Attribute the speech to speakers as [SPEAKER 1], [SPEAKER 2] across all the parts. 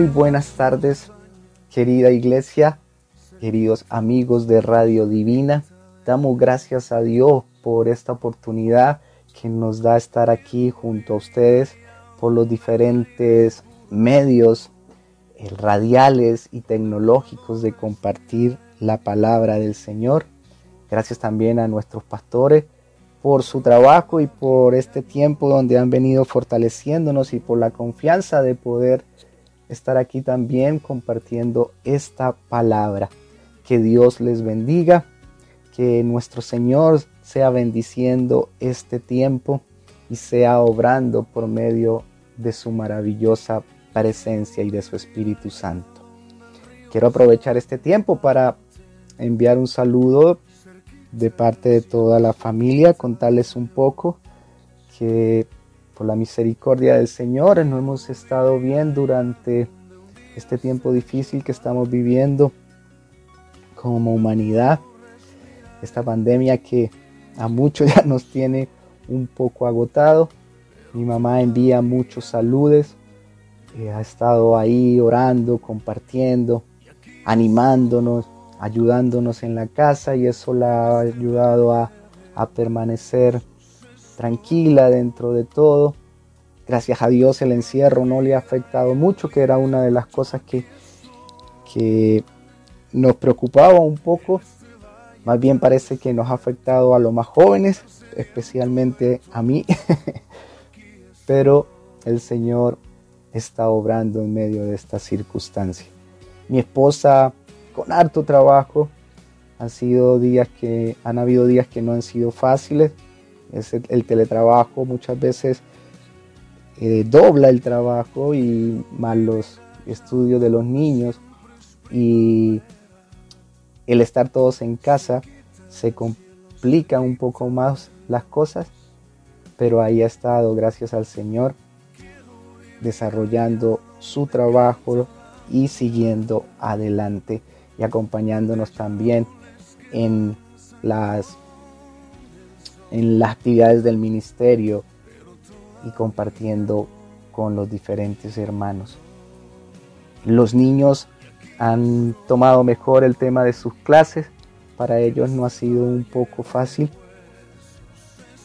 [SPEAKER 1] Muy buenas tardes, querida iglesia, queridos amigos de Radio Divina. Damos gracias a Dios por esta oportunidad que nos da estar aquí junto a ustedes por los diferentes medios eh, radiales y tecnológicos de compartir la palabra del Señor. Gracias también a nuestros pastores por su trabajo y por este tiempo donde han venido fortaleciéndonos y por la confianza de poder estar aquí también compartiendo esta palabra. Que Dios les bendiga, que nuestro Señor sea bendiciendo este tiempo y sea obrando por medio de su maravillosa presencia y de su Espíritu Santo. Quiero aprovechar este tiempo para enviar un saludo de parte de toda la familia, contarles un poco que la misericordia del Señor. Nos hemos estado bien durante este tiempo difícil que estamos viviendo como humanidad, esta pandemia que a muchos ya nos tiene un poco agotado. Mi mamá envía muchos saludos, eh, ha estado ahí orando, compartiendo, animándonos, ayudándonos en la casa y eso la ha ayudado a, permanecer tranquila dentro de todo. Gracias a Dios el encierro no le ha afectado mucho, que era una de las cosas que, que nos preocupaba un poco. Más bien parece que nos ha afectado a los más jóvenes, especialmente a mí. Pero el Señor está obrando en medio de esta circunstancia. Mi esposa con harto trabajo. Han sido días que han habido días que no han sido fáciles. Es el, teletrabajo muchas veces eh, dobla el trabajo y más los estudios de los niños y el estar todos en casa se complica un poco más las cosas, pero ahí ha estado, gracias al Señor, desarrollando su trabajo y siguiendo adelante y acompañándonos también en las, en las actividades del ministerio y compartiendo con los diferentes hermanos. Los niños han tomado mejor el tema de sus clases, para ellos no ha sido un poco fácil.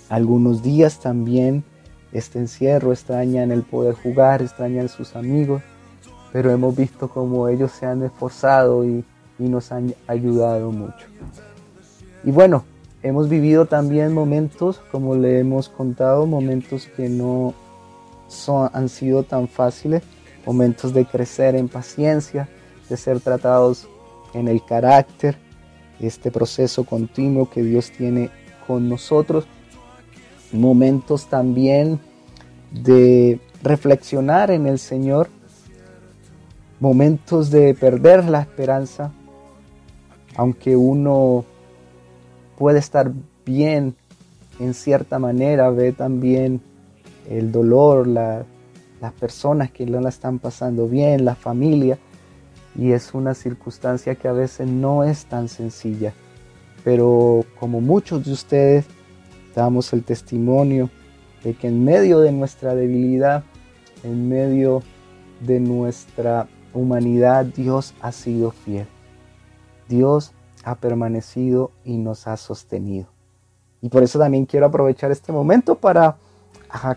[SPEAKER 1] Algunos días también este encierro extrañan el poder jugar, extrañan sus amigos, pero hemos visto cómo ellos se han esforzado y y nos han ayudado mucho. Y bueno, hemos vivido también momentos, como le hemos contado, momentos que no son, han sido tan fáciles, momentos de crecer en paciencia, de ser tratados en el carácter, este proceso continuo que Dios tiene con nosotros, momentos también de reflexionar en el Señor, momentos de perder la esperanza, aunque uno puede estar bien en cierta manera, ve también el dolor, las personas que no la están pasando bien, la familia, y es una circunstancia que a veces no es tan sencilla. Pero como muchos de ustedes damos el testimonio de que en medio de nuestra debilidad, en medio de nuestra humanidad, Dios ha sido fiel. Dios ha permanecido y nos ha sostenido. Y por eso también quiero aprovechar este momento para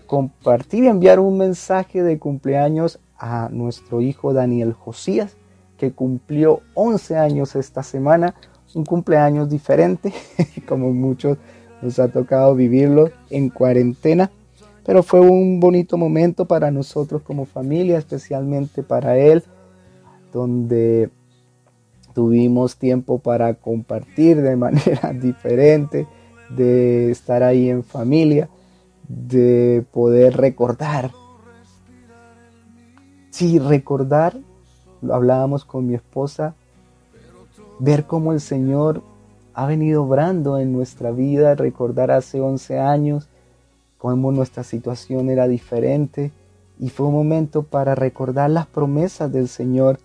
[SPEAKER 1] compartir y enviar un mensaje de cumpleaños a nuestro hijo Daniel Josías, que cumplió 11 años esta semana, un cumpleaños diferente, como muchos nos ha tocado vivirlo en cuarentena, pero fue un bonito momento para nosotros como familia, especialmente para él, donde tuvimos tiempo para compartir de manera diferente, de estar ahí en familia, de poder recordar. Sí, recordar, lo hablábamos con mi esposa, ver cómo el Señor ha venido obrando en nuestra vida, recordar hace 11 años cómo nuestra situación era diferente y fue un momento para recordar las promesas del Señor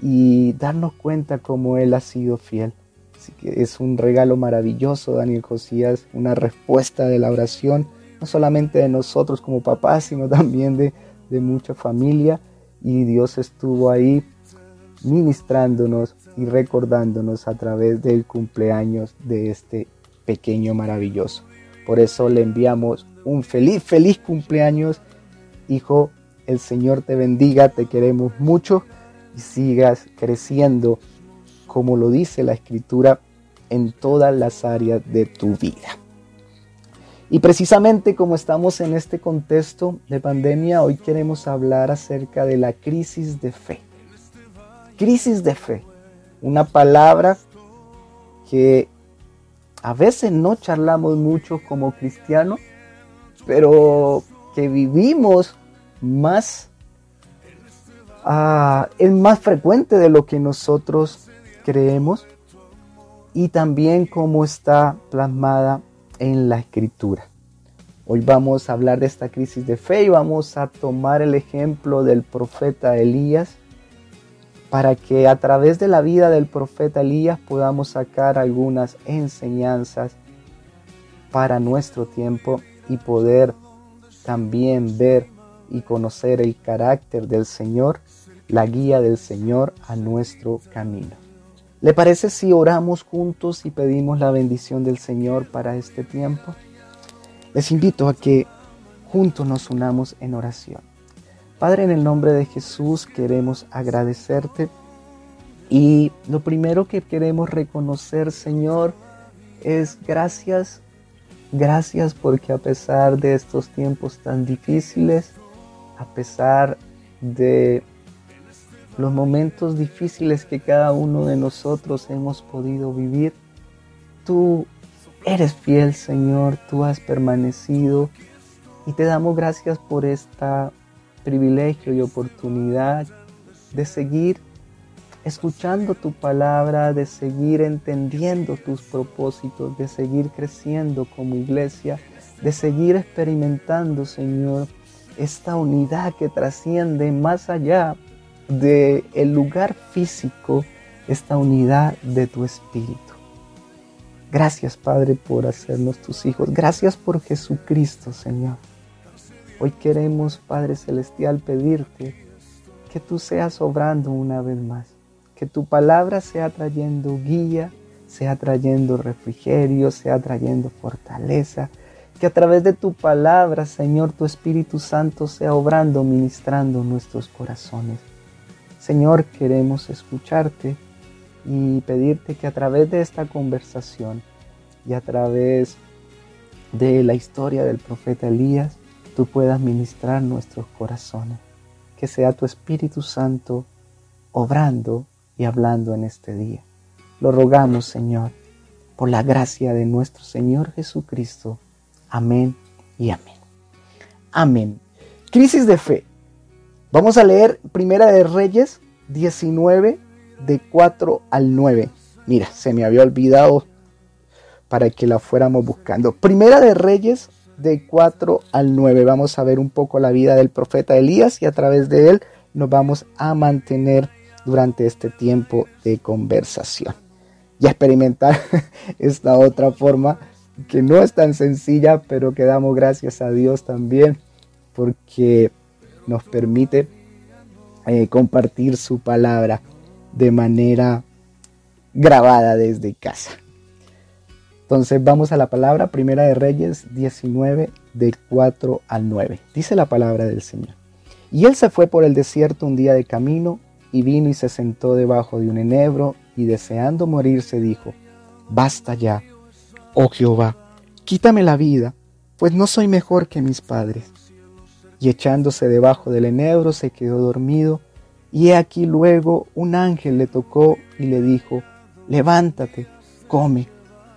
[SPEAKER 1] y darnos cuenta cómo Él ha sido fiel. Así que es un regalo maravilloso, Daniel Josías, una respuesta de la oración, no solamente de nosotros como papás, sino también de, de mucha familia. y Dios estuvo ahí ministrándonos y recordándonos a través del cumpleaños de este pequeño maravilloso. Por eso le enviamos un feliz, feliz cumpleaños, hijo. El Señor te bendiga, te queremos mucho sigas creciendo, como lo dice la Escritura, en todas las áreas de tu vida. Y precisamente como estamos en este contexto de pandemia, hoy queremos hablar acerca de la crisis de fe. Crisis de fe, una palabra que a veces no charlamos mucho como cristianos, pero que vivimos más, ah, es más frecuente de lo que nosotros creemos y también como está plasmada en la escritura. Hoy vamos a hablar de esta crisis de fe y vamos a tomar el ejemplo del profeta Elías para que a través de la vida del profeta Elías podamos sacar algunas enseñanzas para nuestro tiempo y poder también ver y conocer el carácter del Señor, la guía del Señor a nuestro camino. ¿Le parece si oramos juntos y pedimos la bendición del Señor para este tiempo? Les invito a que juntos nos unamos en oración. Padre, en el nombre de Jesús queremos agradecerte y lo primero que queremos reconocer, Señor, es gracias, gracias porque a pesar de estos tiempos tan difíciles, a pesar de los momentos difíciles que cada uno de nosotros hemos podido vivir. Tú eres fiel, Señor, tú has permanecido y te damos gracias por este privilegio y oportunidad de seguir escuchando tu palabra, de seguir entendiendo tus propósitos, de seguir creciendo como iglesia, de seguir experimentando, Señor, esta unidad que trasciende más allá de el lugar físico esta unidad de tu espíritu. Gracias Padre por hacernos tus hijos. Gracias por Jesucristo Señor. Hoy queremos Padre Celestial pedirte que tú seas obrando una vez más. Que tu palabra sea trayendo guía, sea trayendo refrigerio, sea trayendo fortaleza. Que a través de tu palabra, Señor, tu Espíritu Santo sea obrando, ministrando nuestros corazones. Señor, queremos escucharte y pedirte que a través de esta conversación y a través de la historia del profeta Elías, tú puedas ministrar nuestros corazones. Que sea tu Espíritu Santo obrando y hablando en este día. Lo rogamos, Señor, por la gracia de nuestro Señor Jesucristo. Amén y amén. Amén. Crisis de fe. Vamos a leer Primera de Reyes 19 de 4 al 9. Mira, se me había olvidado para que la fuéramos buscando. Primera de Reyes de 4 al 9. Vamos a ver un poco la vida del profeta Elías y a través de él nos vamos a mantener durante este tiempo de conversación. Y experimentar esta otra forma que no es tan sencilla, pero que damos gracias a Dios también porque nos permite eh, compartir su palabra de manera grabada desde casa. Entonces vamos a la palabra Primera de Reyes 19 de 4 al 9. Dice la palabra del Señor. Y él se fue por el desierto un día de camino y vino y se sentó debajo de un enebro y deseando morirse dijo, Basta ya, oh Jehová, quítame la vida, pues no soy mejor que mis padres y echándose debajo del enebro se quedó dormido, y he aquí luego un ángel le tocó y le dijo, levántate, come.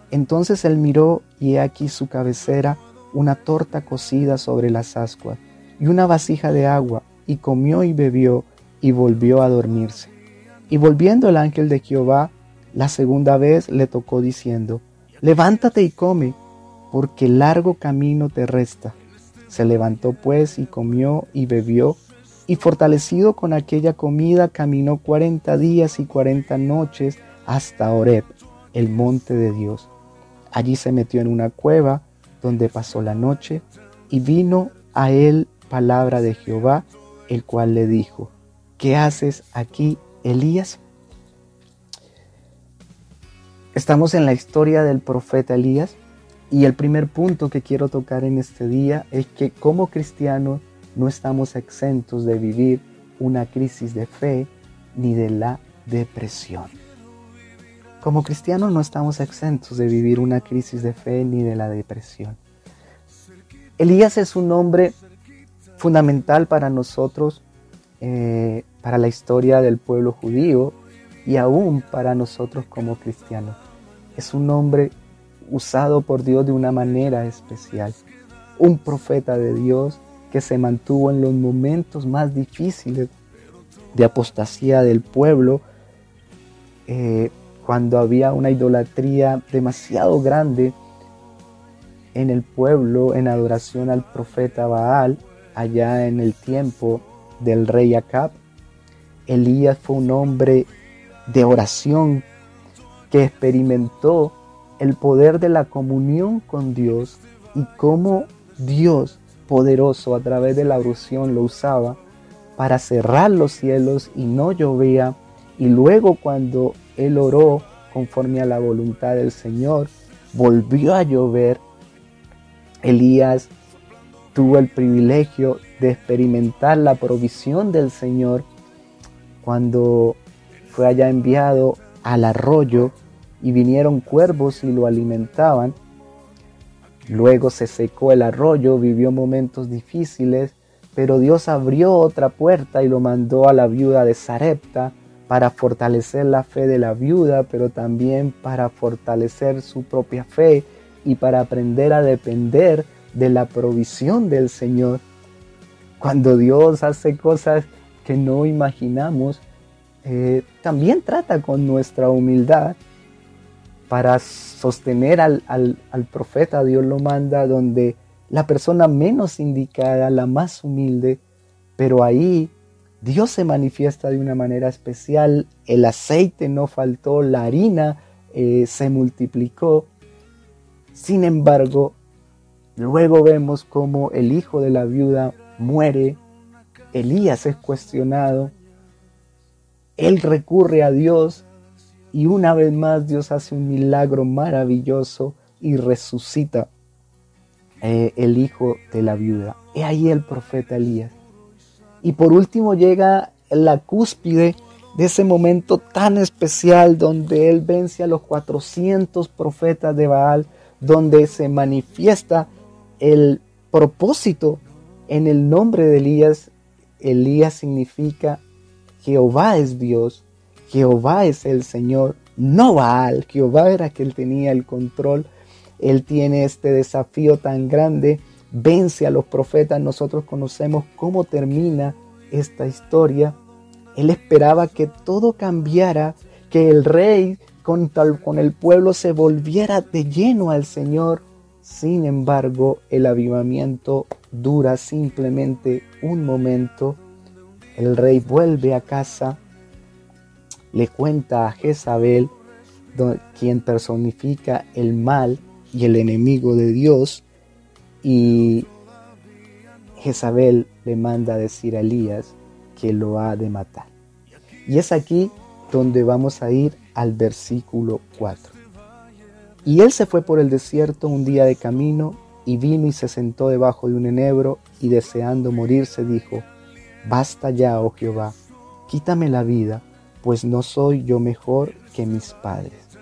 [SPEAKER 1] Entonces él miró y he aquí su cabecera una torta cocida sobre las ascuas y una vasija de agua, y comió y bebió y volvió a dormirse. Y volviendo el ángel de Jehová la segunda vez le tocó diciendo, levántate y come, porque largo camino te resta. Se levantó pues y comió y bebió, y fortalecido con aquella comida caminó cuarenta días y cuarenta noches hasta Oreb, el monte de Dios. Allí se metió en una cueva donde pasó la noche, y vino a él palabra de Jehová, el cual le dijo, ¿qué haces aquí, Elías? Estamos en la historia del profeta Elías y el primer punto que quiero tocar en este día es que como cristianos no estamos exentos de vivir una crisis de fe ni de la depresión. Como cristianos no estamos exentos de vivir una crisis de fe ni de la depresión. Elías es un hombre fundamental para nosotros, eh, para la historia del pueblo judío y aún para nosotros como cristianos. Es un hombre usado por Dios de una manera especial. Un profeta de Dios que se mantuvo en los momentos más difíciles de apostasía del pueblo, eh, cuando había una idolatría demasiado grande en el pueblo en adoración al profeta Baal, allá en el tiempo del rey Acab. Elías fue un hombre de oración que experimentó el poder de la comunión con Dios y cómo Dios poderoso a través de la oración lo usaba para cerrar los cielos y no llovía. Y luego cuando él oró conforme a la voluntad del Señor, volvió a llover. Elías tuvo el privilegio de experimentar la provisión del Señor cuando fue allá enviado al arroyo y vinieron cuervos y lo alimentaban. Luego se secó el arroyo, vivió momentos difíciles, pero Dios abrió otra puerta y lo mandó a la viuda de Sarepta para fortalecer la fe de la viuda, pero también para fortalecer su propia fe y para aprender a depender de la provisión del Señor. Cuando Dios hace cosas que no imaginamos, eh, también trata con nuestra humildad para sostener al, profeta, Dios lo manda donde la persona menos indicada, la más humilde, pero ahí Dios se manifiesta de una manera especial, el aceite no faltó, la harina eh, se multiplicó. Sin embargo, luego vemos como el hijo de la viuda muere, Elías es cuestionado, él recurre a Dios y una vez más Dios hace un milagro maravilloso y resucita eh, el hijo de la viuda. He ahí el profeta Elías. Y por último llega la cúspide de ese momento tan especial donde él vence a los 400 profetas de Baal, donde se manifiesta el propósito en el nombre de Elías. Elías significa Jehová es Dios Jehová es el Señor, no Baal. Jehová era que él tenía el control. Él tiene este desafío tan grande. Vence a los profetas. Nosotros conocemos cómo termina esta historia. Él esperaba que todo cambiara, que el rey con, con el pueblo se volviera de lleno al Señor. Sin embargo, el avivamiento dura simplemente un momento. El rey vuelve a casa le cuenta a Jezabel, quien personifica el mal y el enemigo de Dios, y Jezabel le manda a decir a Elías que lo ha de matar. Y es aquí donde vamos a ir al versículo 4. Y él se fue por el desierto un día de camino y vino y se sentó debajo de un enebro y deseando morirse dijo, Basta ya, oh Jehová, quítame la vida, pues no soy yo mejor que mis padres.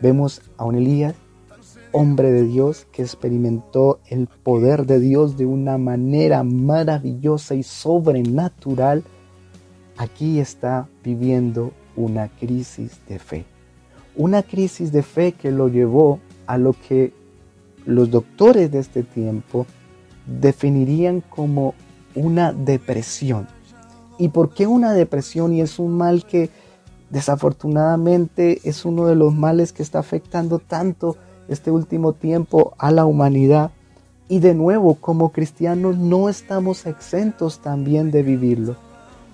[SPEAKER 1] Vemos a un Elías, hombre de Dios, que experimentó el poder de Dios de una manera maravillosa y sobrenatural. Aquí está viviendo una crisis de fe. Una crisis de fe que lo llevó a lo que los doctores de este tiempo definirían como una depresión ¿Y por qué una depresión? Y es un mal que desafortunadamente es uno de los males que está afectando tanto este último tiempo a la humanidad. Y de nuevo, como cristianos no estamos exentos también de vivirlo.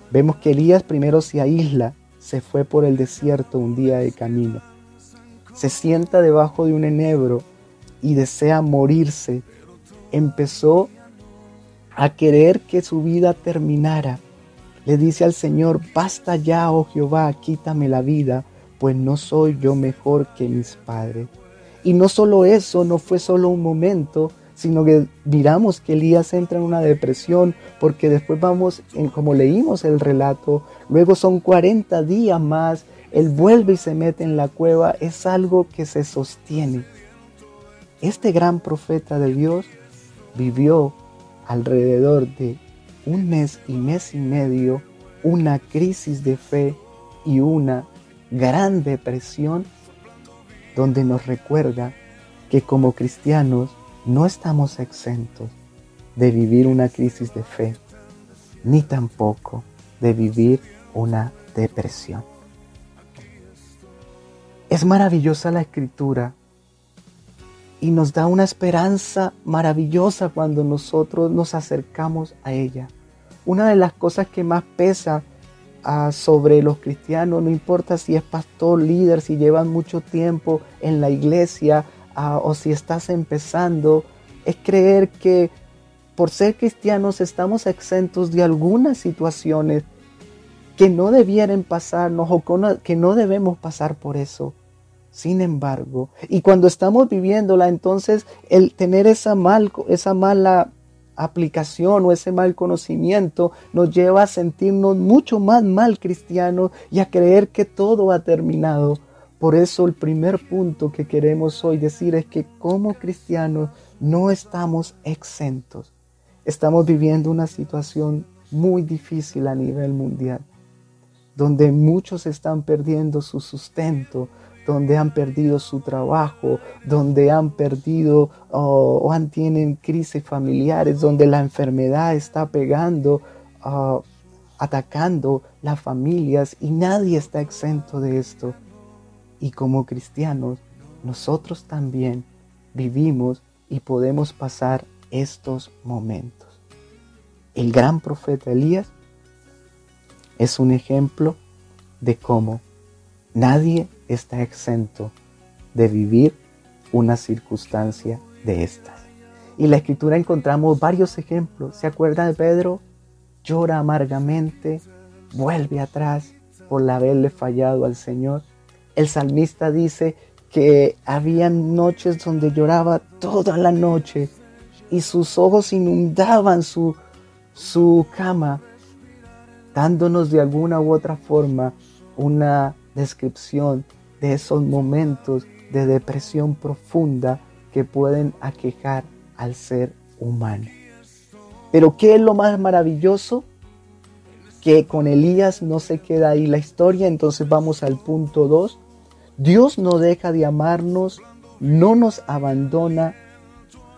[SPEAKER 1] Vemos que Elías primero se aísla, se fue por el desierto un día de camino. Se sienta debajo de un enebro y desea morirse. Empezó a querer que su vida terminara le dice al Señor, basta ya, oh Jehová, quítame la vida, pues no soy yo mejor que mis padres. Y no solo eso, no fue solo un momento, sino que miramos que Elías entra en una depresión porque después vamos, en, como leímos el relato, luego son 40 días más, él vuelve y se mete en la cueva, es algo que se sostiene. Este gran profeta de Dios vivió alrededor de un mes y mes y medio una crisis de fe y una gran depresión donde nos recuerda que como cristianos no estamos exentos de vivir una crisis de fe, ni tampoco de vivir una depresión. Es maravillosa la escritura y nos da una esperanza maravillosa cuando nosotros nos acercamos a ella. Una de las cosas que más pesa ah, sobre los cristianos, no importa si es pastor, líder, si llevan mucho tiempo en la iglesia ah, o si estás empezando, es creer que por ser cristianos estamos exentos de algunas situaciones que no debieran pasarnos o que no debemos pasar por eso. Sin embargo, y cuando estamos viviéndola, entonces el tener esa, mal, esa mala aplicación o ese mal conocimiento nos lleva a sentirnos mucho más mal cristianos y a creer que todo ha terminado. Por eso el primer punto que queremos hoy decir es que como cristianos no estamos exentos. Estamos viviendo una situación muy difícil a nivel mundial, donde muchos están perdiendo su sustento, donde han perdido su trabajo, donde han perdido o han, tienen crisis familiares, donde la enfermedad está pegando, atacando las familias y nadie está exento de esto. Y como cristianos, nosotros también vivimos y podemos pasar estos momentos. El gran profeta Elías es un ejemplo de cómo nadie está exento de vivir una circunstancia de estas. Y en la escritura encontramos varios ejemplos. ¿Se acuerdan de Pedro? Llora amargamente, vuelve atrás por haberle fallado al Señor. El salmista dice que había noches donde lloraba toda la noche y sus ojos inundaban su, su cama, dándonos de alguna u otra forma una descripción de esos momentos de depresión profunda que pueden aquejar al ser humano. Pero ¿qué es lo más maravilloso? Que con Elías no se queda ahí la historia, entonces vamos al punto 2. Dios no deja de amarnos, no nos abandona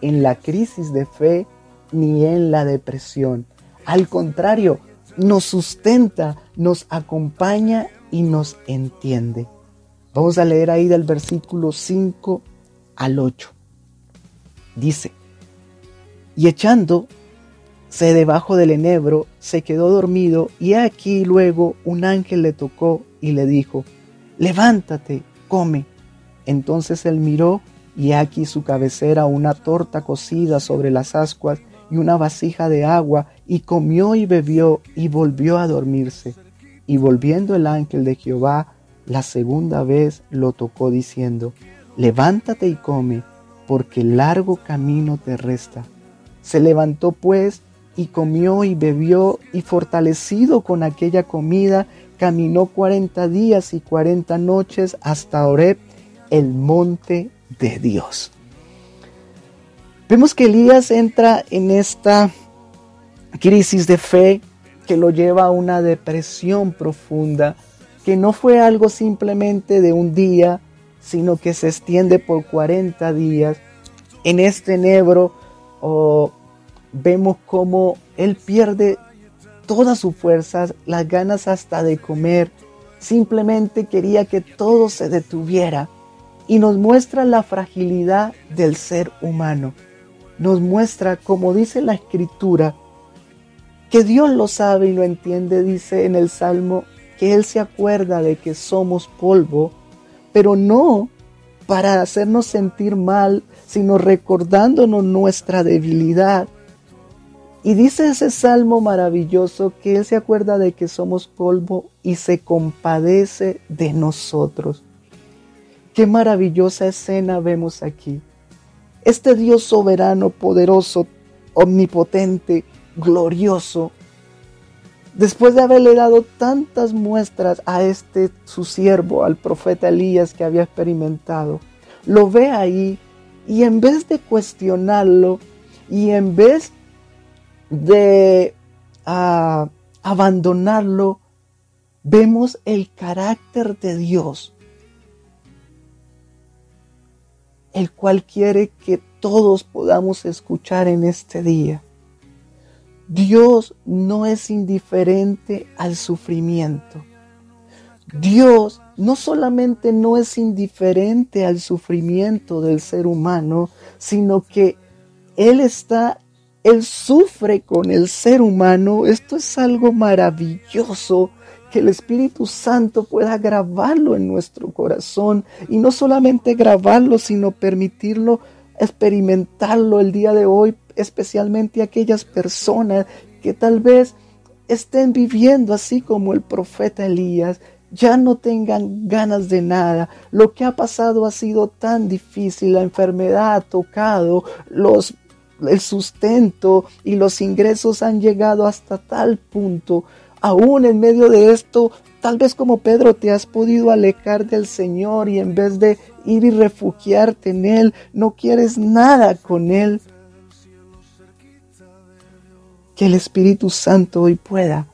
[SPEAKER 1] en la crisis de fe ni en la depresión. Al contrario, nos sustenta, nos acompaña y nos entiende. Vamos a leer ahí del versículo 5 al 8. Dice, y echándose debajo del enebro, se quedó dormido, y aquí luego un ángel le tocó y le dijo, levántate, come. Entonces él miró, y aquí su cabecera una torta cocida sobre las ascuas y una vasija de agua, y comió y bebió, y volvió a dormirse. Y volviendo el ángel de Jehová la segunda vez lo tocó diciendo, levántate y come, porque largo camino te resta. Se levantó pues y comió y bebió y fortalecido con aquella comida, caminó cuarenta días y cuarenta noches hasta Oreb, el monte de Dios. Vemos que Elías entra en esta crisis de fe que lo lleva a una depresión profunda que no fue algo simplemente de un día, sino que se extiende por 40 días. En este enebro vemos como él pierde todas sus fuerzas, las ganas hasta de comer, simplemente quería que todo se detuviera y nos muestra la fragilidad del ser humano. Nos muestra, como dice la escritura, que Dios lo sabe y lo entiende, dice en el Salmo que Él se acuerda de que somos polvo, pero no para hacernos sentir mal, sino recordándonos nuestra debilidad. Y dice ese salmo maravilloso que Él se acuerda de que somos polvo y se compadece de nosotros. Qué maravillosa escena vemos aquí. Este Dios soberano, poderoso, omnipotente, glorioso, después de haberle dado tantas muestras a este su siervo, al profeta Elías que había experimentado, lo ve ahí y en vez de cuestionarlo y en vez de ah, abandonarlo, vemos el carácter de Dios, el cual quiere que todos podamos escuchar en este día. Dios no es indiferente al sufrimiento. Dios no solamente no es indiferente al sufrimiento del ser humano, sino que Él está, Él sufre con el ser humano. Esto es algo maravilloso que el Espíritu Santo pueda grabarlo en nuestro corazón y no solamente grabarlo, sino permitirlo experimentarlo el día de hoy especialmente aquellas personas que tal vez estén viviendo así como el profeta Elías, ya no tengan ganas de nada. Lo que ha pasado ha sido tan difícil, la enfermedad ha tocado, los, el sustento y los ingresos han llegado hasta tal punto. Aún en medio de esto, tal vez como Pedro te has podido alejar del Señor y en vez de ir y refugiarte en Él, no quieres nada con Él que el Espíritu Santo hoy pueda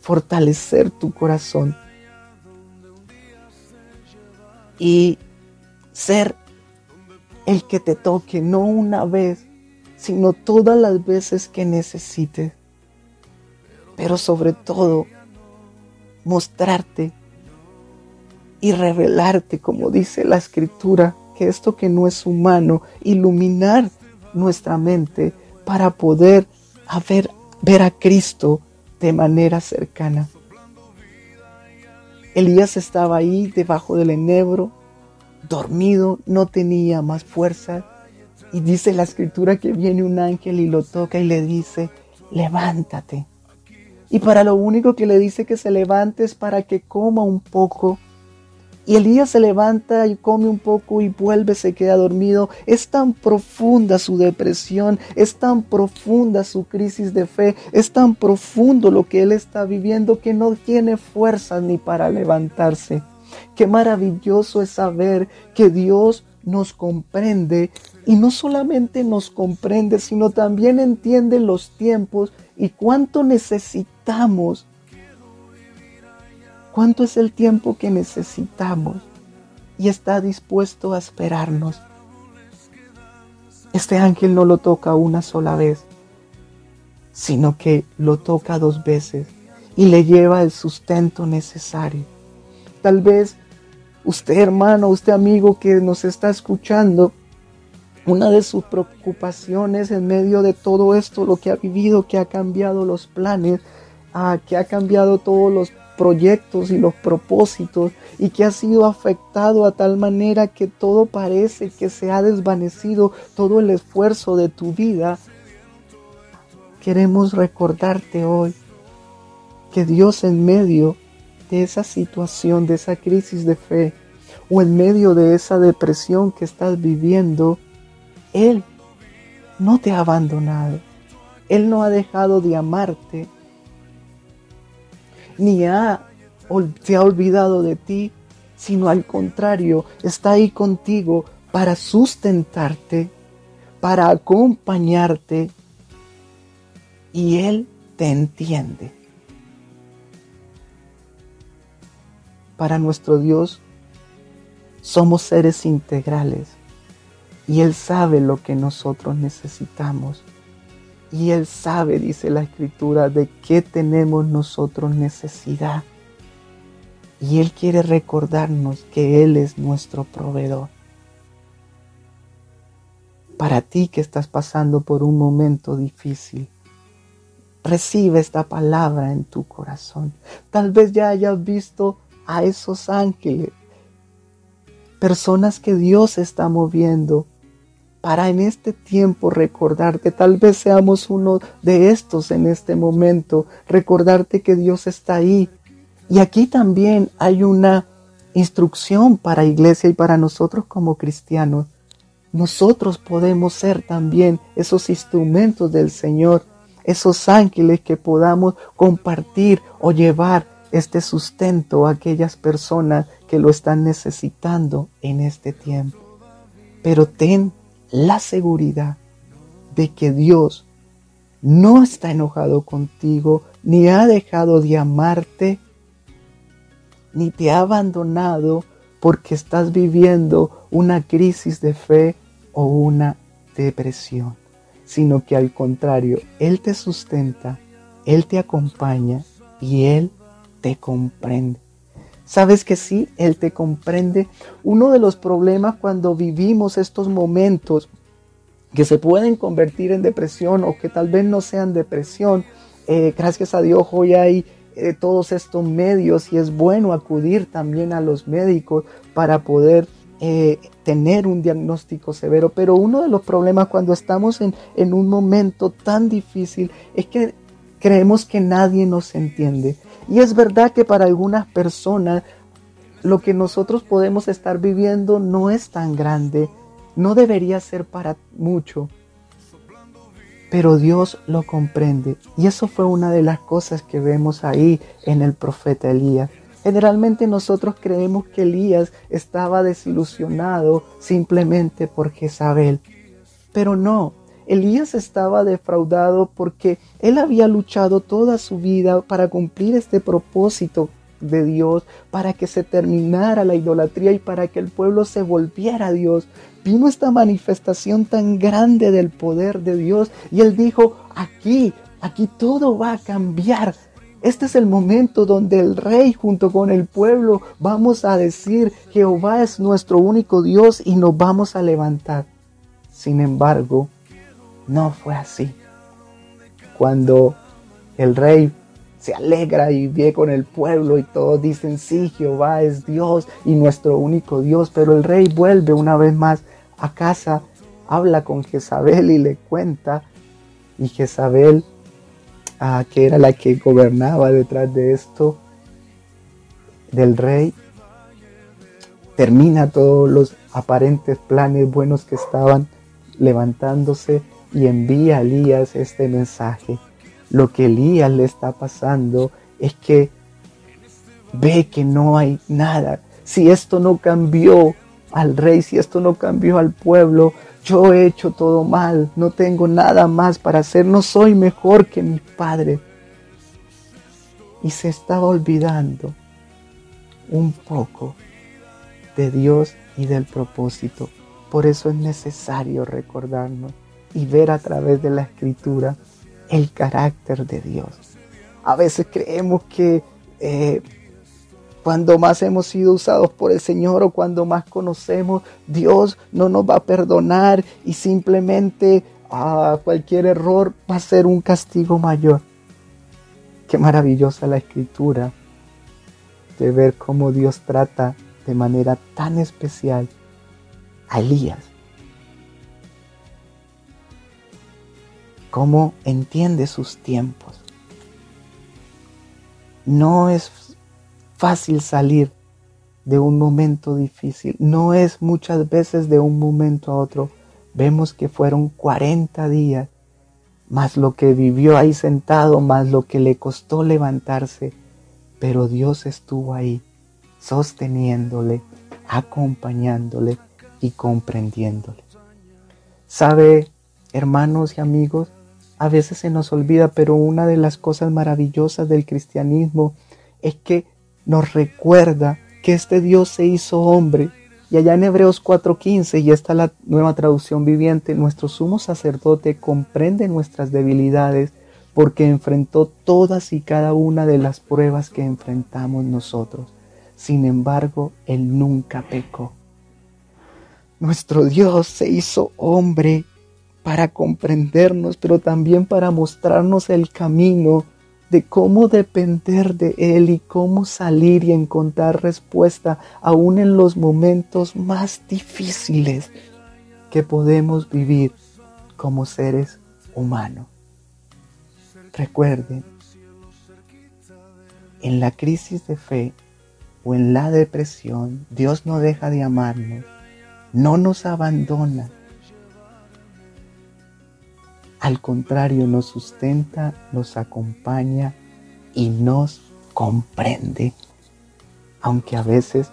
[SPEAKER 1] fortalecer tu corazón y ser el que te toque, no una vez, sino todas las veces que necesites. Pero sobre todo, mostrarte y revelarte, como dice la escritura, que esto que no es humano, iluminar nuestra mente para poder a ver, ver a Cristo de manera cercana. Elías estaba ahí debajo del enebro, dormido, no tenía más fuerza. Y dice la escritura que viene un ángel y lo toca y le dice, levántate. Y para lo único que le dice que se levante es para que coma un poco y Elías se levanta y come un poco y vuelve, se queda dormido. Es tan profunda su depresión, es tan profunda su crisis de fe, es tan profundo lo que él está viviendo que no tiene fuerzas ni para levantarse. Qué maravilloso es saber que Dios nos comprende y no solamente nos comprende, sino también entiende los tiempos y cuánto necesitamos cuánto es el tiempo que necesitamos y está dispuesto a esperarnos. Este ángel no lo toca una sola vez, sino que lo toca dos veces y le lleva el sustento necesario. Tal vez usted hermano, usted amigo que nos está escuchando, una de sus preocupaciones en medio de todo esto, lo que ha vivido, que ha cambiado los planes, ah, que ha cambiado todos los proyectos y los propósitos y que ha sido afectado a tal manera que todo parece que se ha desvanecido, todo el esfuerzo de tu vida. Queremos recordarte hoy que Dios en medio de esa situación, de esa crisis de fe o en medio de esa depresión que estás viviendo, Él no te ha abandonado. Él no ha dejado de amarte ni ha, se ha olvidado de ti, sino al contrario, está ahí contigo para sustentarte, para acompañarte, y Él te entiende. Para nuestro Dios somos seres integrales y Él sabe lo que nosotros necesitamos. Y Él sabe, dice la escritura, de qué tenemos nosotros necesidad. Y Él quiere recordarnos que Él es nuestro proveedor. Para ti que estás pasando por un momento difícil, recibe esta palabra en tu corazón. Tal vez ya hayas visto a esos ángeles, personas que Dios está moviendo para en este tiempo recordarte, tal vez seamos uno de estos en este momento, recordarte que Dios está ahí. Y aquí también hay una instrucción para iglesia y para nosotros como cristianos. Nosotros podemos ser también esos instrumentos del Señor, esos ángeles que podamos compartir o llevar este sustento a aquellas personas que lo están necesitando en este tiempo. Pero ten la seguridad de que Dios no está enojado contigo, ni ha dejado de amarte, ni te ha abandonado porque estás viviendo una crisis de fe o una depresión, sino que al contrario, Él te sustenta, Él te acompaña y Él te comprende. ¿Sabes que sí? Él te comprende. Uno de los problemas cuando vivimos estos momentos que se pueden convertir en depresión o que tal vez no sean depresión, eh, gracias a Dios hoy hay eh, todos estos medios y es bueno acudir también a los médicos para poder eh, tener un diagnóstico severo. Pero uno de los problemas cuando estamos en, en un momento tan difícil es que creemos que nadie nos entiende. Y es verdad que para algunas personas lo que nosotros podemos estar viviendo no es tan grande, no debería ser para mucho, pero Dios lo comprende. Y eso fue una de las cosas que vemos ahí en el profeta Elías. Generalmente nosotros creemos que Elías estaba desilusionado simplemente por Jezabel, pero no, Elías estaba defraudado porque él había luchado toda su vida para cumplir este propósito de Dios, para que se terminara la idolatría y para que el pueblo se volviera a Dios. Vino esta manifestación tan grande del poder de Dios y él dijo, aquí, aquí todo va a cambiar. Este es el momento donde el rey junto con el pueblo vamos a decir, Jehová es nuestro único Dios y nos vamos a levantar. Sin embargo, no fue así. Cuando el rey se alegra y ve con el pueblo y todos dicen, sí, Jehová es Dios y nuestro único Dios, pero el rey vuelve una vez más a casa, habla con Jezabel y le cuenta, y Jezabel, ah, que era la que gobernaba detrás de esto, del rey, termina todos los aparentes planes buenos que estaban levantándose y envía a Elías este mensaje. Lo que Elías le está pasando es que ve que no hay nada. Si esto no cambió al rey, si esto no cambió al pueblo, yo he hecho todo mal, no tengo nada más para hacer, no soy mejor que mi padre. Y se estaba olvidando un poco de Dios y del propósito. Por eso es necesario recordarnos y ver a través de la escritura el carácter de Dios. A veces creemos que eh, cuando más hemos sido usados por el Señor o cuando más conocemos, Dios no nos va a perdonar y simplemente a cualquier error va a ser un castigo mayor. Qué maravillosa la escritura de ver cómo Dios trata de manera tan especial a Elías cómo entiende sus tiempos. No es fácil salir de un momento difícil, no es muchas veces de un momento a otro. Vemos que fueron 40 días, más lo que vivió ahí sentado, más lo que le costó levantarse, pero Dios estuvo ahí, sosteniéndole, acompañándole y comprendiéndole. ¿Sabe, hermanos y amigos? A veces se nos olvida, pero una de las cosas maravillosas del cristianismo es que nos recuerda que este Dios se hizo hombre. Y allá en Hebreos 4:15, y está la nueva traducción viviente, nuestro sumo sacerdote comprende nuestras debilidades porque enfrentó todas y cada una de las pruebas que enfrentamos nosotros. Sin embargo, Él nunca pecó. Nuestro Dios se hizo hombre para comprendernos, pero también para mostrarnos el camino de cómo depender de Él y cómo salir y encontrar respuesta aún en los momentos más difíciles. que podemos vivir como seres humanos. Recuerden, en la crisis de fe o en la depresión, Dios no deja de amarnos, no nos abandona. Al contrario, nos sustenta, nos acompaña y nos comprende, aunque a veces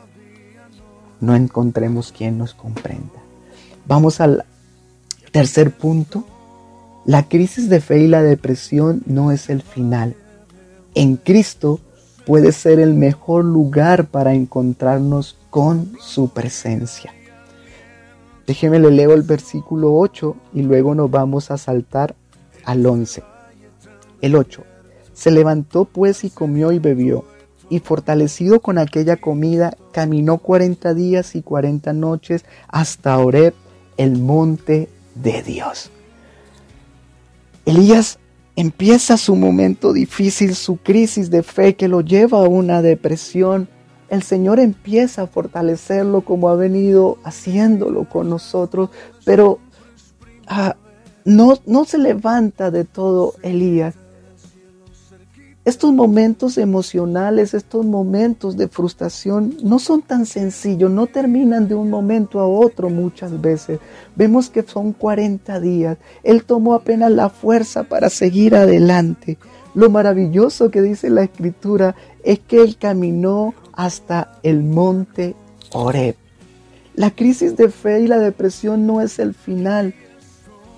[SPEAKER 1] no encontremos quien nos comprenda. Vamos al tercer punto. La crisis de fe y la depresión no es el final. En Cristo puede ser el mejor lugar para encontrarnos con su presencia. Déjeme le leo el versículo 8 y luego nos vamos a saltar al 11. El 8. Se levantó pues y comió y bebió, y fortalecido con aquella comida, caminó cuarenta días y cuarenta noches hasta Oreb, el monte de Dios. Elías empieza su momento difícil, su crisis de fe que lo lleva a una depresión. El Señor empieza a fortalecerlo como ha venido haciéndolo con nosotros, pero ah, no, no se levanta de todo Elías estos momentos emocionales, estos momentos de frustración no son tan sencillos, no terminan de un momento a otro muchas veces. Vemos que son 40 días. Él tomó apenas la fuerza para seguir adelante. Lo maravilloso que dice la escritura es que él caminó hasta el monte Oreb. La crisis de fe y la depresión no es el final.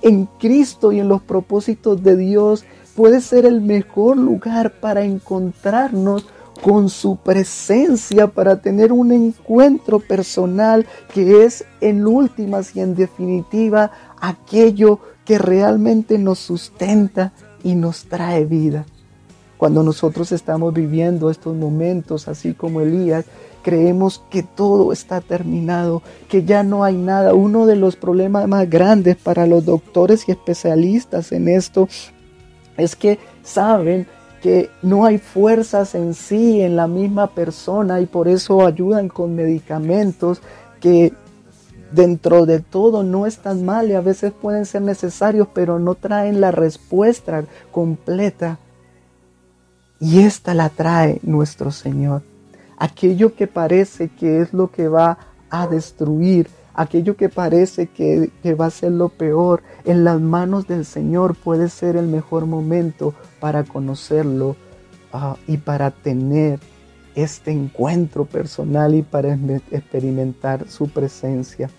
[SPEAKER 1] En Cristo y en los propósitos de Dios puede ser el mejor lugar para encontrarnos con su presencia, para tener un encuentro personal que es en últimas y en definitiva aquello que realmente nos sustenta y nos trae vida. Cuando nosotros estamos viviendo estos momentos, así como Elías, creemos que todo está terminado, que ya no hay nada. Uno de los problemas más grandes para los doctores y especialistas en esto es que saben que no hay fuerzas en sí en la misma persona y por eso ayudan con medicamentos que dentro de todo no están mal y a veces pueden ser necesarios, pero no traen la respuesta completa. Y esta la trae nuestro Señor. Aquello que parece que es lo que va a destruir aquello que parece que, va a ser lo peor, en las manos del Señor puede ser el mejor momento para conocerlo ah, y para tener este encuentro personal y para experimentar su presencia.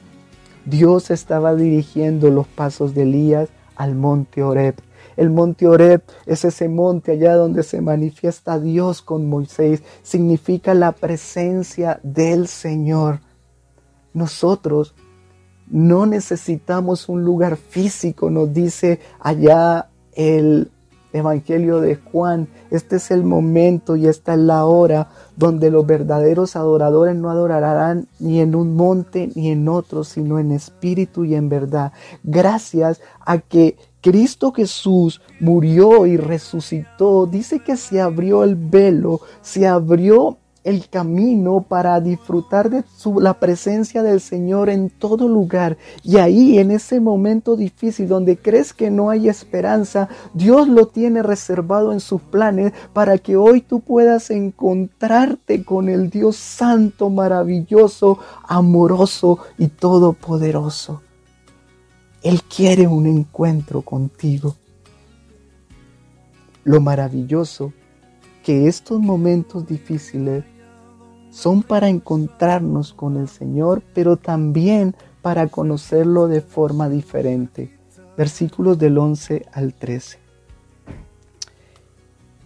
[SPEAKER 1] Dios estaba dirigiendo los pasos de Elías al monte Oreb. El monte Oreb es ese monte allá donde se manifiesta Dios con Moisés. Significa la presencia del Señor. Nosotros no necesitamos un lugar físico, nos dice allá el Evangelio de Juan. Este es el momento y esta es la hora donde los verdaderos adoradores no adorarán ni en un monte ni en otro, sino en espíritu y en verdad. Gracias a que Cristo Jesús murió y resucitó. Dice que se abrió el velo, se abrió el camino para disfrutar de la presencia del Señor en todo lugar. Y ahí, en ese momento difícil donde crees que no hay esperanza, Dios lo tiene reservado en sus planes para que hoy tú puedas encontrarte con el Dios santo, maravilloso, amoroso y todopoderoso. Él quiere un encuentro contigo. Lo maravilloso que estos momentos difíciles son para encontrarnos con el Señor, pero también para conocerlo de forma diferente. Versículos del 11 al 13.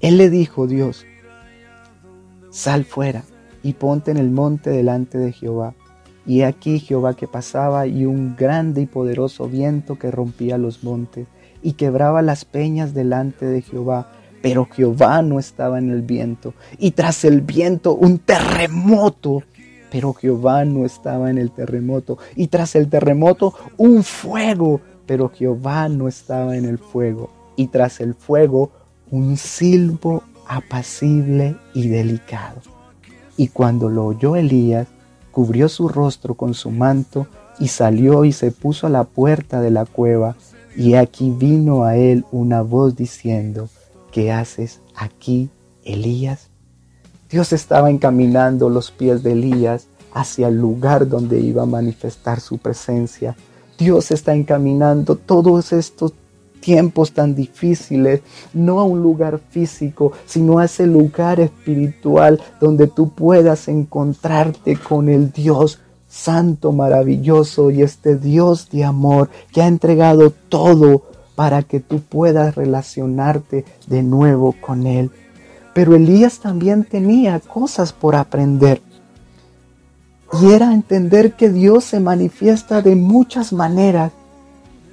[SPEAKER 1] Él le dijo, Dios, sal fuera y ponte en el monte delante de Jehová. Y aquí Jehová que pasaba y un grande y poderoso viento que rompía los montes y quebraba las peñas delante de Jehová pero Jehová no estaba en el viento. Y tras el viento un terremoto, pero Jehová no estaba en el terremoto. Y tras el terremoto un fuego, pero Jehová no estaba en el fuego. Y tras el fuego un silbo apacible y delicado. Y cuando lo oyó Elías, cubrió su rostro con su manto, y salió y se puso a la puerta de la cueva, y aquí vino a él una voz diciendo, ¿qué haces aquí, Elías? Dios estaba encaminando los pies de Elías hacia el lugar donde iba a manifestar su presencia. Dios está encaminando todos estos tiempos tan difíciles, no a un lugar físico, sino a ese lugar espiritual donde tú puedas encontrarte con el Dios santo, maravilloso y este Dios de amor que ha entregado todo para que tú puedas relacionarte de nuevo con Él. Pero Elías también tenía cosas por aprender. Y era entender que Dios se manifiesta de muchas maneras.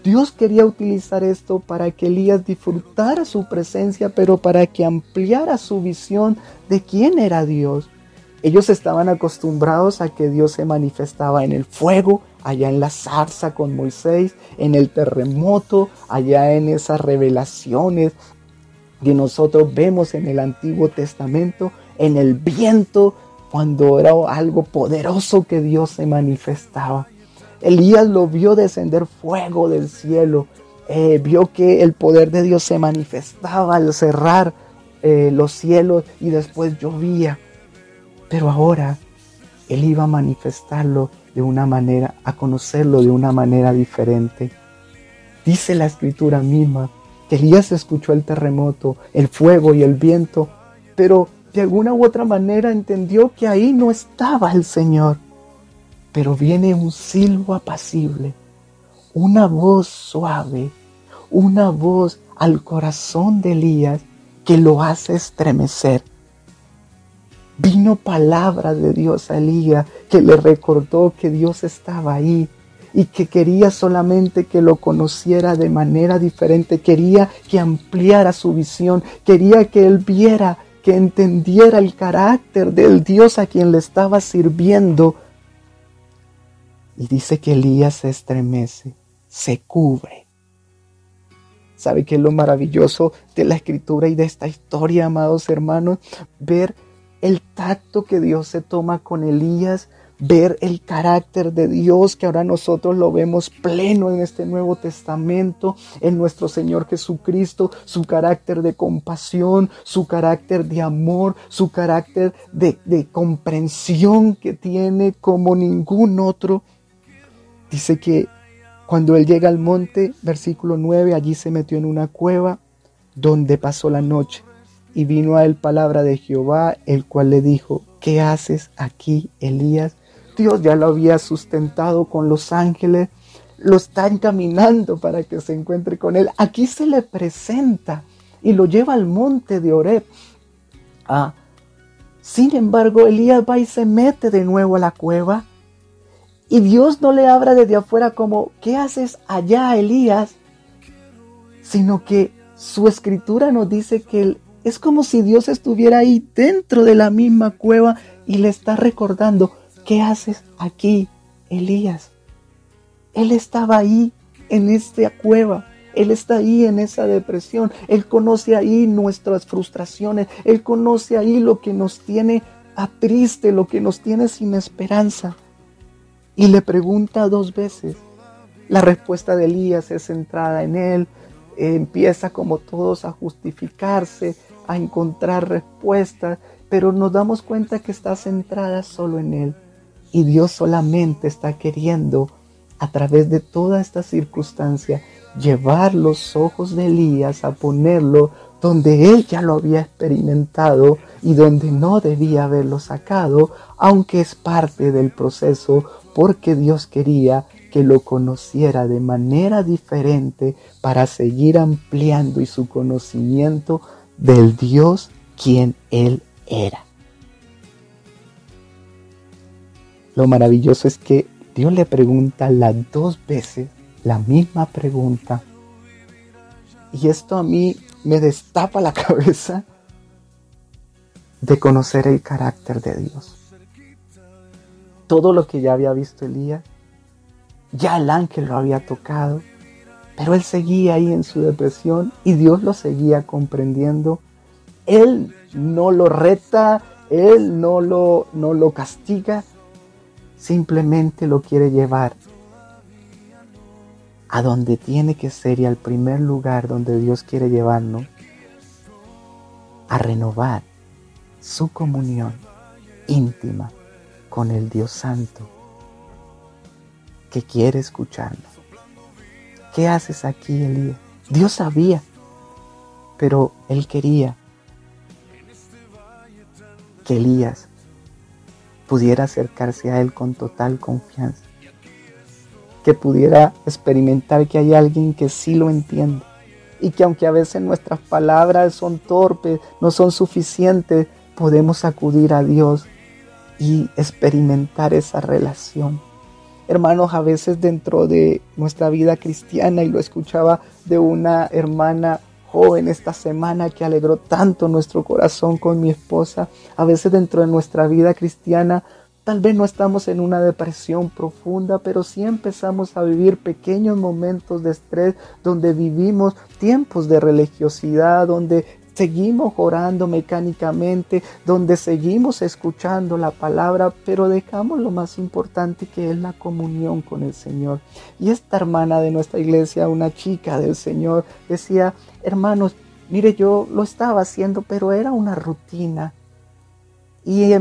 [SPEAKER 1] Dios quería utilizar esto para que Elías disfrutara su presencia, pero para que ampliara su visión de quién era Dios. Ellos estaban acostumbrados a que Dios se manifestaba en el fuego, allá en la zarza con Moisés, en el terremoto, allá en esas revelaciones que nosotros vemos en el Antiguo Testamento, en el viento, cuando era algo poderoso que Dios se manifestaba. Elías lo vio descender fuego del cielo, eh, vio que el poder de Dios se manifestaba al cerrar eh, los cielos y después llovía. Pero ahora Él iba a manifestarlo de una manera, a conocerlo de una manera diferente. Dice la escritura misma que Elías escuchó el terremoto, el fuego y el viento, pero de alguna u otra manera entendió que ahí no estaba el Señor. Pero viene un silbo apacible, una voz suave, una voz al corazón de Elías que lo hace estremecer Vino palabra de Dios a Elías que le recordó que Dios estaba ahí y que quería solamente que lo conociera de manera diferente, quería que ampliara su visión, quería que él viera, que entendiera el carácter del Dios a quien le estaba sirviendo. Y dice que Elías se estremece, se cubre. ¿Sabe qué es lo maravilloso de la escritura y de esta historia, amados hermanos? Ver el tacto que Dios se toma con Elías, ver el carácter de Dios que ahora nosotros lo vemos pleno en este Nuevo Testamento, en nuestro Señor Jesucristo, su carácter de compasión, su carácter de amor, su carácter de, de comprensión que tiene como ningún otro. Dice que cuando él llega al monte, versículo 9, allí se metió en una cueva donde pasó la noche. Y vino a él palabra de Jehová, el cual le dijo, ¿qué haces aquí, Elías? Dios ya lo había sustentado con los ángeles, lo está encaminando para que se encuentre con él. Aquí se le presenta y lo lleva al monte de Oreb. Ah, sin embargo, Elías va y se mete de nuevo a la cueva. Y Dios no le habla desde afuera como, ¿qué haces allá, Elías? Sino que su escritura nos dice que es como si Dios estuviera ahí dentro de la misma cueva y le está recordando, ¿qué haces aquí, Elías? Él estaba ahí en esta cueva. Él está ahí en esa depresión. Él conoce ahí nuestras frustraciones. Él conoce ahí lo que nos tiene a triste, lo que nos tiene sin esperanza. Y le pregunta dos veces. La respuesta de Elías es centrada en él. Empieza como todos a justificarse, a encontrar respuestas, pero nos damos cuenta que está centrada solo en Él. Y Dios solamente está queriendo, a través de toda esta circunstancia, llevar los ojos de Elías a ponerlo donde él ya lo había experimentado y donde no debía haberlo sacado, aunque es parte del proceso, porque Dios quería que lo conociera de manera diferente para seguir ampliando y su conocimiento del Dios quien Él era. Lo maravilloso es que Dios le pregunta las dos veces la misma pregunta. Y esto a mí me destapa la cabeza de conocer el carácter de Dios. Todo lo que ya había visto Elías, ya el ángel lo había tocado, pero él seguía ahí en su depresión y Dios lo seguía comprendiendo. Él no lo reta, él no lo, no lo castiga, simplemente lo quiere llevar a donde tiene que ser y al primer lugar donde Dios quiere llevarnos, a renovar su comunión íntima con el Dios Santo que quiere escucharnos. ¿Qué haces aquí, Elías? Dios sabía, pero él quería que Elías pudiera acercarse a él con total confianza, que pudiera experimentar que hay alguien que sí lo entiende y que aunque a veces nuestras palabras son torpes, no son suficientes, podemos acudir a Dios y experimentar esa relación. Hermanos, a veces dentro de nuestra vida cristiana, y lo escuchaba de una hermana joven esta semana que alegró tanto nuestro corazón con mi esposa, a veces dentro de nuestra vida cristiana Tal vez no estamos en una depresión profunda, pero sí empezamos a vivir pequeños momentos de estrés donde vivimos tiempos de religiosidad, donde seguimos orando mecánicamente, donde seguimos escuchando la palabra, pero dejamos lo más importante que es la comunión con el Señor. Y esta hermana de nuestra iglesia, una chica del Señor, decía, hermanos, mire, yo lo estaba haciendo, pero era una rutina. Y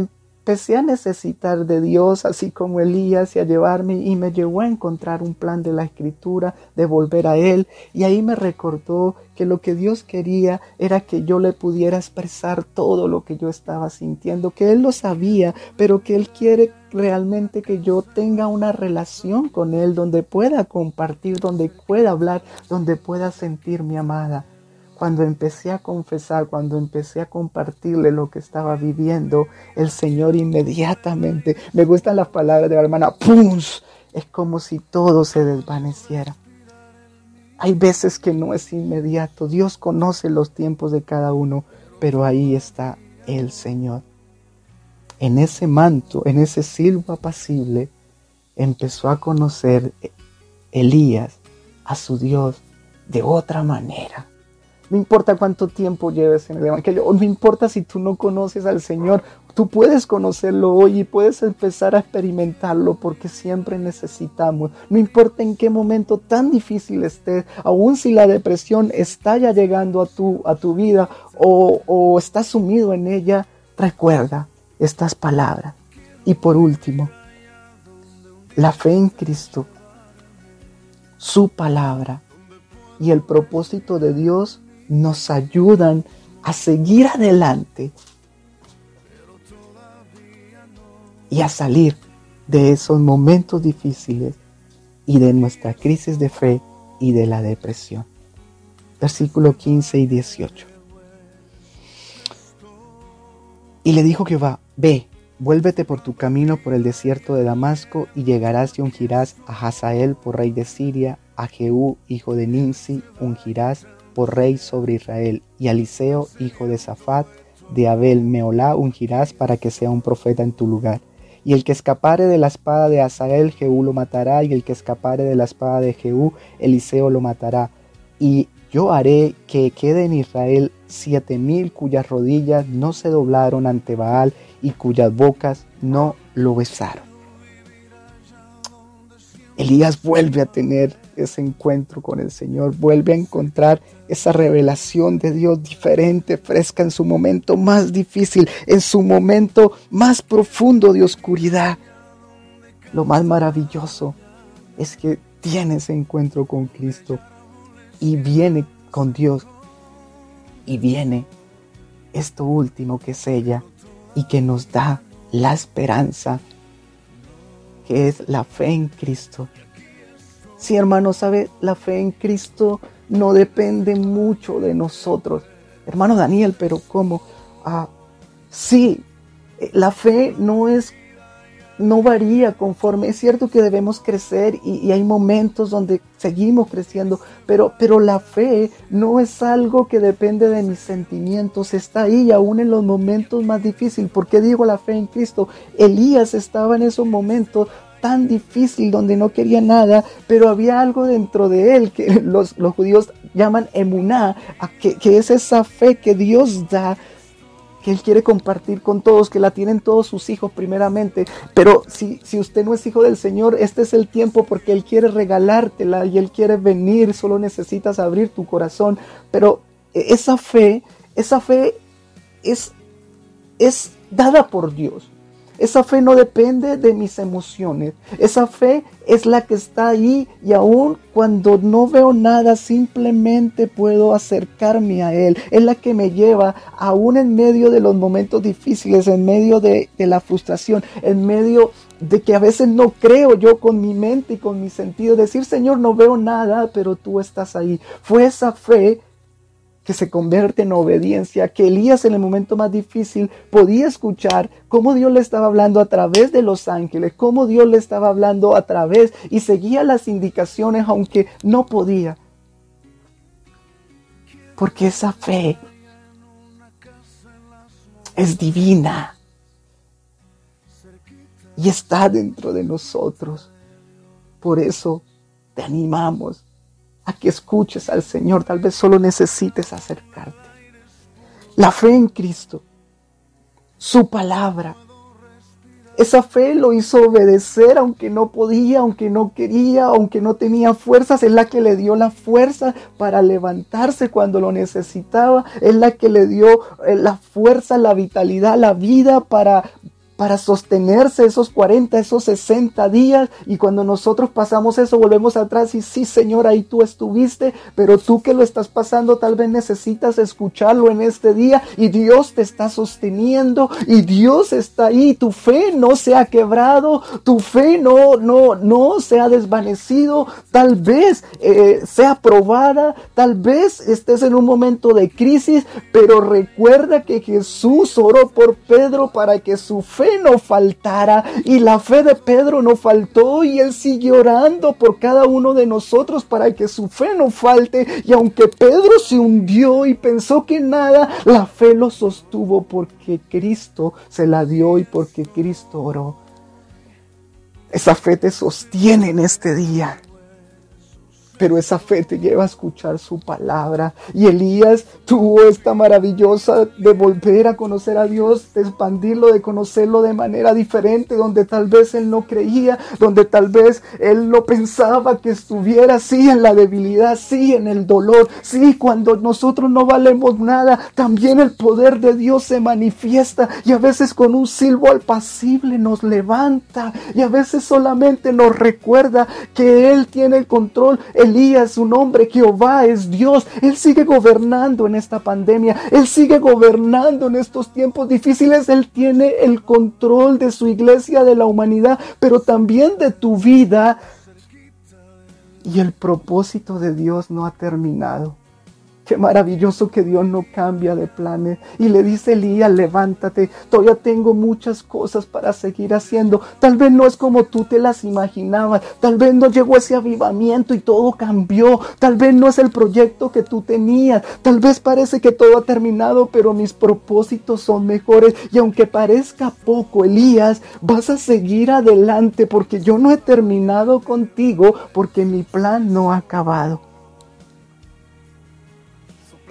[SPEAKER 1] Empecé a necesitar de Dios, así como Elías, y a llevarme, y me llevó a encontrar un plan de la escritura, de volver a Él, y ahí me recordó que lo que Dios quería era que yo le pudiera expresar todo lo que yo estaba sintiendo, que Él lo sabía, pero que Él quiere realmente que yo tenga una relación con Él, donde pueda compartir, donde pueda hablar, donde pueda sentirme amada cuando empecé a confesar, cuando empecé a compartirle lo que estaba viviendo, el Señor inmediatamente, me gustan las palabras de la hermana, ¡pum! Es como si todo se desvaneciera. Hay veces que no es inmediato, Dios conoce los tiempos de cada uno, pero ahí está el Señor. En ese manto, en ese silbo apacible, empezó a conocer Elías a su Dios de otra manera. No importa cuánto tiempo lleves en el Evangelio, no importa si tú no conoces al Señor, tú puedes conocerlo hoy y puedes empezar a experimentarlo porque siempre necesitamos. No importa en qué momento tan difícil estés, aun si la depresión está ya llegando a tu, a tu vida o, o estás sumido en ella, recuerda estas palabras. Y por último, la fe en Cristo, su palabra y el propósito de Dios nos ayudan a seguir adelante y a salir de esos momentos difíciles y de nuestra crisis de fe y de la depresión. Versículo 15 y 18. Y le dijo Jehová, ve, vuélvete por tu camino por el desierto de Damasco y llegarás y ungirás a Hazael por rey de Siria, a Jehú, hijo de Nimsi, ungirás por rey sobre Israel, y a Eliseo, hijo de Safat, de Abel Meolá, ungirás para que sea un profeta en tu lugar. Y el que escapare de la espada de Asael, Jehú lo matará, y el que escapare de la espada de Jehú, Eliseo lo matará. Y yo haré que quede en Israel siete mil cuyas rodillas no se doblaron ante Baal y cuyas bocas no lo besaron. Elías vuelve a tener ese encuentro con el Señor, vuelve a encontrar esa revelación de Dios diferente, fresca en su momento más difícil, en su momento más profundo de oscuridad. Lo más maravilloso es que tiene ese encuentro con Cristo y viene con Dios y viene esto último que es ella y que nos da la esperanza es la fe en Cristo Sí, hermano, sabe, la fe en Cristo no depende mucho de nosotros. Hermano Daniel, pero ¿cómo? Ah, sí, eh, la fe no es, no varía conforme. Es cierto que debemos crecer y, hay momentos donde seguimos creciendo, pero, pero la fe no es algo que depende de mis sentimientos. Está ahí aún en los momentos más difíciles. ¿Por qué digo la fe en Cristo? Elías estaba en esos momentos tan difícil donde no quería nada, pero había algo dentro de él que los, los judíos llaman emuná, que, que es esa fe que Dios da que Él quiere compartir con todos, que la tienen todos sus hijos primeramente. Pero si, si usted no es hijo del Señor, este es el tiempo porque Él quiere regalártela y Él quiere venir, solo necesitas abrir tu corazón. Pero esa fe, esa fe es, es dada por Dios. Esa fe no depende de mis emociones. Esa fe es la que está ahí y aún cuando no veo nada simplemente puedo acercarme a Él. Es la que me lleva aún en medio de los momentos difíciles, en medio de, de la frustración, en medio de que a veces no creo yo con mi mente y con mi sentido. Decir, Señor, no veo nada, pero tú estás ahí. Fue esa fe que se convierte en obediencia, que Elías en el momento más difícil podía escuchar cómo Dios le estaba hablando a través de los ángeles, cómo Dios le estaba hablando a través y seguía las indicaciones aunque no podía. Porque esa fe es divina y está dentro de nosotros. Por eso te animamos a que escuches al Señor. Tal vez solo necesites acercarte. La fe en Cristo, su palabra. Esa fe lo hizo obedecer aunque no podía, aunque no quería, aunque no tenía fuerzas. Es la que le dio la fuerza para levantarse cuando lo necesitaba. Es la que le dio eh, la fuerza, la vitalidad, la vida para para sostenerse esos 40, esos 60 días. Y cuando nosotros pasamos eso, volvemos atrás y sí, Señor, ahí tú estuviste, pero tú que lo estás pasando, tal vez necesitas escucharlo en este día y Dios te está sosteniendo y Dios está ahí. Tu fe no se ha quebrado, tu fe no, no, no se ha desvanecido. Tal vez eh, sea probada, tal vez estés en un momento de crisis, pero recuerda que Jesús oró por Pedro para que su fe no faltara y la fe de Pedro no faltó y él siguió orando por cada uno de nosotros para que su fe no falte y aunque Pedro se hundió y pensó que nada, la fe lo sostuvo porque Cristo se la dio y porque Cristo oró. Esa fe te sostiene en este día pero esa fe te lleva a escuchar su palabra. Y Elías tuvo esta maravillosa de volver a conocer a Dios, de expandirlo, de conocerlo de manera diferente, donde tal vez él no creía, donde tal vez él no pensaba que estuviera así en la debilidad, sí en el dolor, sí cuando nosotros no valemos nada, también el poder de Dios se manifiesta y a veces con un silbo apacible nos levanta y a veces solamente nos recuerda que Él tiene el control, Elías, un hombre, Jehová es Dios. Él sigue gobernando en esta pandemia. Él sigue gobernando en estos tiempos difíciles. Él tiene el control de su iglesia, de la humanidad, pero también de tu vida. Y el propósito de Dios no ha terminado. Qué maravilloso que Dios no cambia de planes. Y le dice Elías, levántate, todavía tengo muchas cosas para seguir haciendo. Tal vez no es como tú te las imaginabas. Tal vez no llegó ese avivamiento y todo cambió. Tal vez no es el proyecto que tú tenías. Tal vez parece que todo ha terminado, pero mis propósitos son mejores. Y aunque parezca poco, Elías, vas a seguir adelante porque yo no he terminado contigo porque mi plan no ha acabado.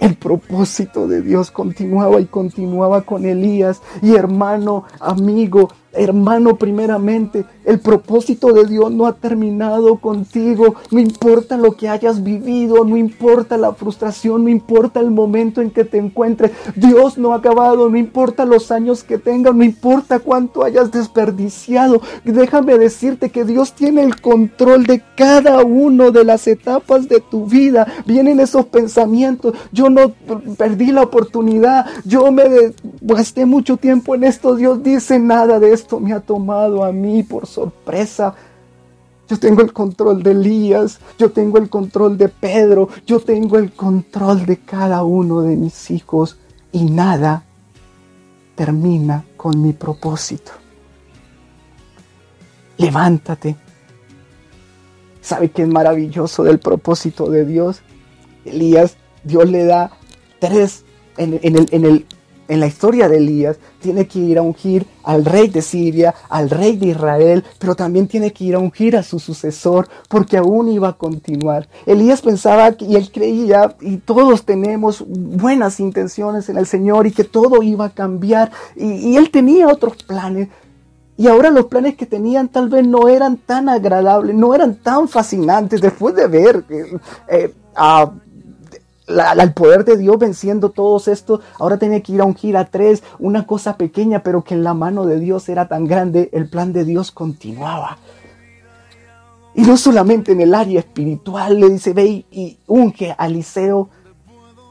[SPEAKER 1] El propósito de Dios continuaba y continuaba con Elías. Y hermano, amigo, hermano, primeramente, el propósito de Dios no ha terminado contigo. No importa lo que hayas vivido, no importa la frustración, no importa el momento en que te encuentres. Dios no ha acabado, no importa los años que tengas, no importa cuánto hayas desperdiciado. Déjame decirte que Dios tiene el control de cada una de las etapas de tu vida. Vienen esos pensamientos. Yo no perdí la oportunidad. Yo me gasté mucho tiempo en esto. Dios dice nada de esto me ha tomado a mí por sorpresa. Yo tengo el control de Elías, yo tengo el control de Pedro, yo tengo el control de cada uno de mis hijos y nada termina con mi propósito. Levántate. ¿Sabe qué es maravilloso del propósito de Dios? Elías, Dios le da tres en, el, en el en la historia de Elías, tiene que ir a ungir al rey de Siria, al rey de Israel, pero también tiene que ir a ungir a su sucesor, porque aún iba a continuar. Elías pensaba y él creía, y todos tenemos buenas intenciones en el Señor, y que todo iba a cambiar, y, él tenía otros planes. Y ahora los planes que tenían tal vez no eran tan agradables, no eran tan fascinantes después de ver eh, eh, a al poder de Dios venciendo todos estos, ahora tenía que ir a ungir a tres, una cosa pequeña, pero que en la mano de Dios era tan grande, el plan de Dios continuaba. Y no solamente en el área espiritual, le dice, ve y unge a Eliseo.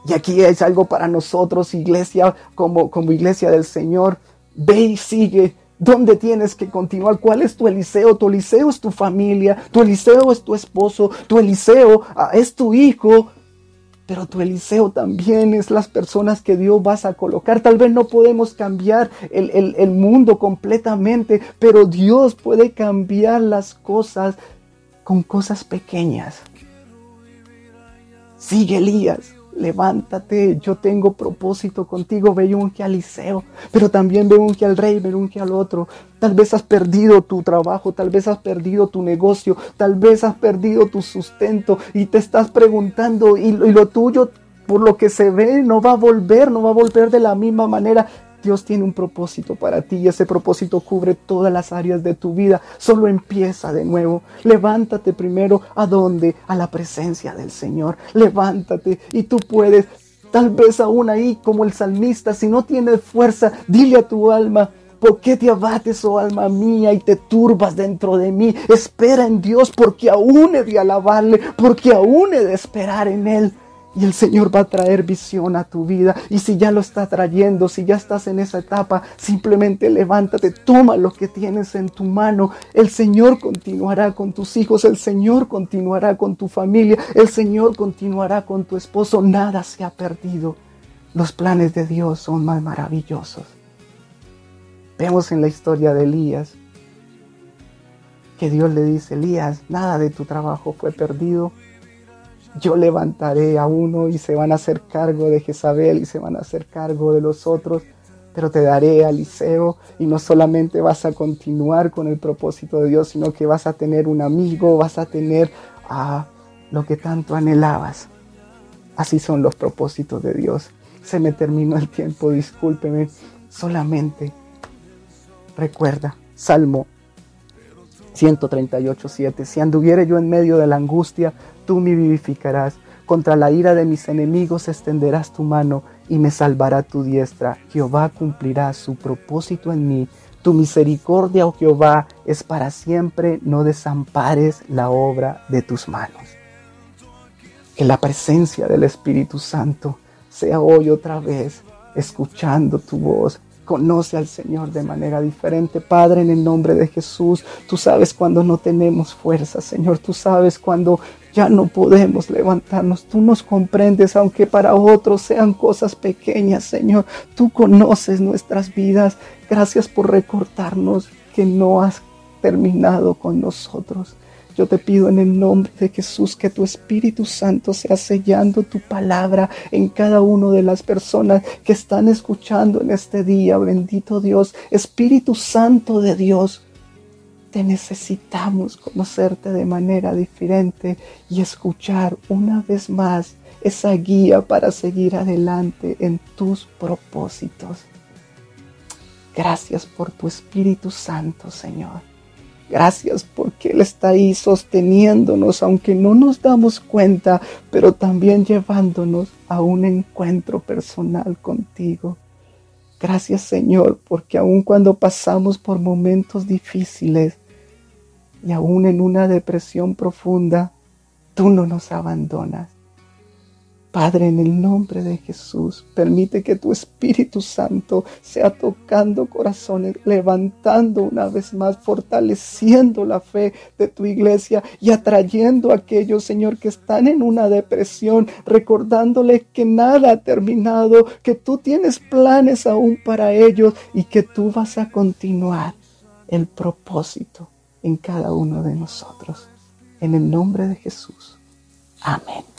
[SPEAKER 1] Y aquí es algo para nosotros, iglesia, como, como iglesia del Señor. Ve y sigue. ¿Dónde tienes que continuar? ¿Cuál es tu Eliseo? Tu Eliseo es tu familia, tu Eliseo es tu esposo, tu Eliseo ah, es tu hijo, pero tu Eliseo también es las personas que Dios vas a colocar. Tal vez no podemos cambiar el, el mundo completamente, pero Dios puede cambiar las cosas con cosas pequeñas. Sigue Elías levántate, yo tengo propósito contigo, ve y unge al pero también ve unge al rey, ve unge al otro. Tal vez has perdido tu trabajo, tal vez has perdido tu negocio, tal vez has perdido tu sustento y te estás preguntando y lo tuyo por lo que se ve no va a volver, no va a volver de la misma manera. Dios tiene un propósito para ti y ese propósito cubre todas las áreas de tu vida. Solo empieza de nuevo. Levántate primero a dónde? A la presencia del Señor. Levántate y tú puedes. Tal vez aún ahí como el salmista, si no tienes fuerza, dile a tu alma, ¿Por qué te abates, oh alma mía, y te turbas dentro de mí? Espera en Dios, porque aún he de alabarle, porque aún he de esperar en Él. Y el Señor va a traer visión a tu vida. Y si ya lo está trayendo, si ya estás en esa etapa, simplemente levántate, toma lo que tienes en tu mano. El Señor continuará con tus hijos, el Señor continuará con tu familia, el Señor continuará con tu esposo. Nada se ha perdido. Los planes de Dios son más maravillosos. Vemos en la historia de Elías que Dios le dice, Elías, nada de tu trabajo fue perdido yo levantaré a uno y se van a hacer cargo de Jezabel y se van a hacer cargo de los otros, pero te daré a y no solamente vas a continuar con el propósito de Dios, sino que vas a tener un amigo, vas a tener a lo que tanto anhelabas. Así son los propósitos de Dios. Se me terminó el tiempo, discúlpeme. Solamente recuerda, Salmo 138.7. Si anduviere yo en medio de la angustia, tú me vivificarás. Contra la ira de mis enemigos extenderás tu mano y me salvará tu diestra. Jehová cumplirá su propósito en mí. Tu misericordia, oh Jehová, es para siempre. No desampares la obra de tus manos. Que la presencia del Espíritu Santo sea hoy otra vez escuchando tu voz, Conoce al Señor de manera diferente. Padre, en el nombre de Jesús, tú sabes cuando no tenemos fuerza, Señor. Tú sabes cuando ya no podemos levantarnos. Tú nos comprendes, aunque para otros sean cosas pequeñas, Señor. Tú conoces nuestras vidas. Gracias por recordarnos que no has terminado con nosotros. Yo te pido en el nombre de Jesús que tu Espíritu Santo sea sellando tu palabra en cada una de las personas que están escuchando en este día. Bendito Dios, Espíritu Santo de Dios, te necesitamos conocerte de manera diferente y escuchar una vez más esa guía para seguir adelante en tus propósitos. Gracias por tu Espíritu Santo, Señor. Gracias porque Él está ahí sosteniéndonos, aunque no nos damos cuenta, pero también llevándonos a un encuentro personal contigo. Gracias Señor, porque aun cuando pasamos por momentos difíciles y aún en una depresión profunda, tú no nos abandonas. Padre, en el nombre de Jesús, permite que tu Espíritu Santo sea tocando corazones, levantando una vez más, fortaleciendo la fe de tu iglesia y atrayendo a aquellos, Señor, que están en una depresión, recordándole que nada ha terminado, que tú tienes planes aún para ellos y que tú vas a continuar el propósito en cada uno de nosotros. En el nombre de Jesús. Amén.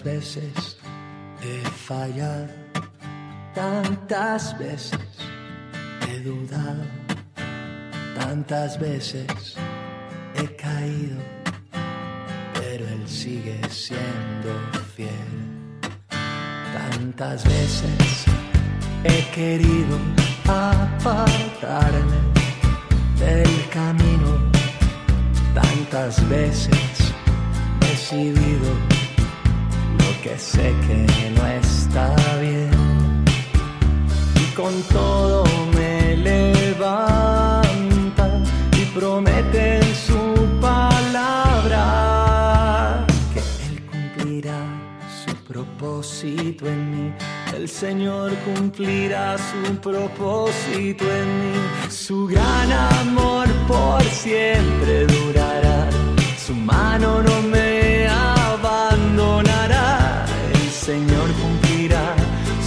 [SPEAKER 2] Tantas veces he fallado, tantas veces he dudado, tantas veces he caído, pero Él sigue siendo fiel. Tantas veces he querido apartarme del camino, tantas veces he decidido que sé que no está bien y con todo me levanta y promete en su palabra que Él cumplirá su propósito en mí. El Señor cumplirá su propósito en mí. Su gran amor por siempre durará. Su mano no me abandonará. Señor cumplirá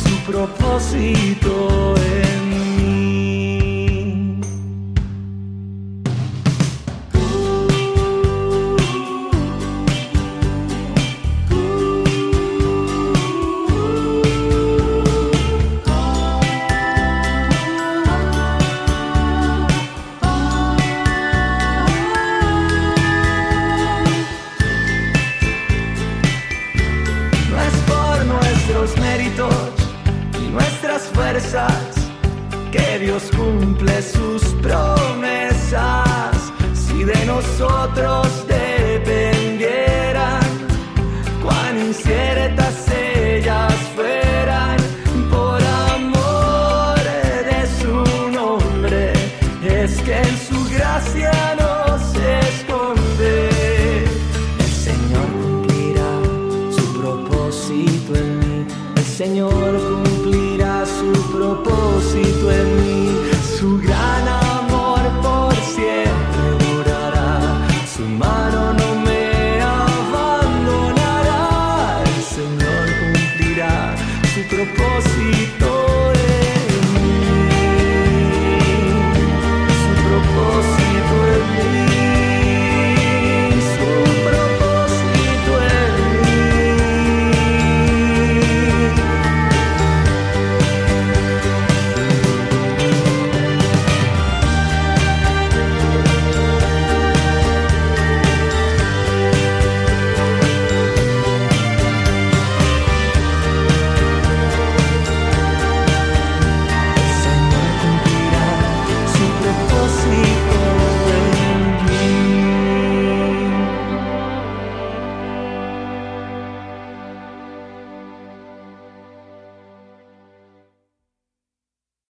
[SPEAKER 2] su propósito en mí.